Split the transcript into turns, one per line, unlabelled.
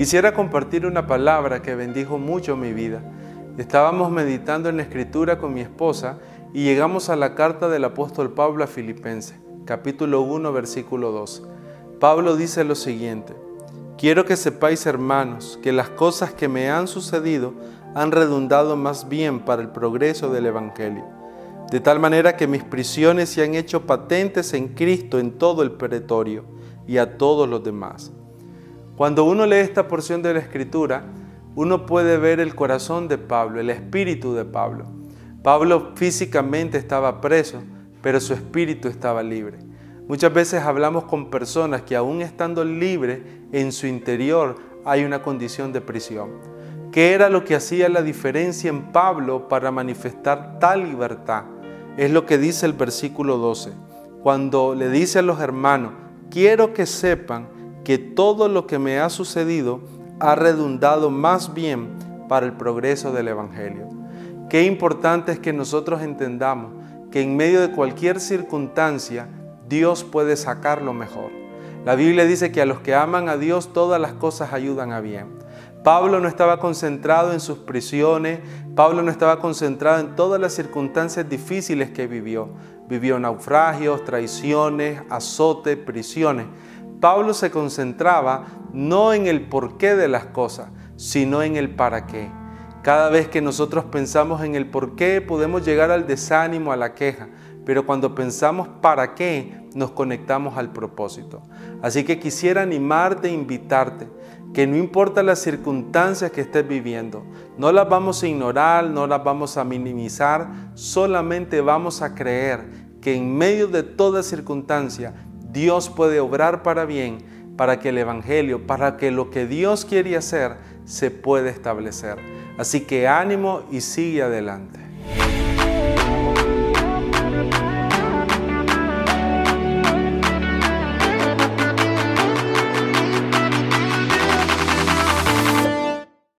Quisiera compartir una palabra que bendijo mucho mi vida. Estábamos meditando en la escritura con mi esposa y llegamos a la carta del apóstol Pablo a Filipenses, capítulo 1, versículo 2. Pablo dice lo siguiente, quiero que sepáis hermanos que las cosas que me han sucedido han redundado más bien para el progreso del Evangelio, de tal manera que mis prisiones se han hecho patentes en Cristo en todo el pretorio y a todos los demás. Cuando uno lee esta porción de la Escritura, uno puede ver el corazón de Pablo, el espíritu de Pablo. Pablo físicamente estaba preso, pero su espíritu estaba libre. Muchas veces hablamos con personas que aún estando libres, en su interior hay una condición de prisión. ¿Qué era lo que hacía la diferencia en Pablo para manifestar tal libertad? Es lo que dice el versículo 12, cuando le dice a los hermanos, quiero que sepan que todo lo que me ha sucedido ha redundado más bien para el progreso del Evangelio. Qué importante es que nosotros entendamos que en medio de cualquier circunstancia Dios puede sacar lo mejor. La Biblia dice que a los que aman a Dios todas las cosas ayudan a bien. Pablo no estaba concentrado en sus prisiones, Pablo no estaba concentrado en todas las circunstancias difíciles que vivió. Vivió naufragios, traiciones, azotes, prisiones. Pablo se concentraba no en el porqué de las cosas, sino en el para qué. Cada vez que nosotros pensamos en el por qué, podemos llegar al desánimo, a la queja, pero cuando pensamos para qué, nos conectamos al propósito. Así que quisiera animarte e invitarte que no importa las circunstancias que estés viviendo, no las vamos a ignorar, no las vamos a minimizar, solamente vamos a creer que en medio de toda circunstancia Dios puede obrar para bien, para que el Evangelio, para que lo que Dios quiere hacer se pueda establecer. Así que ánimo y sigue adelante.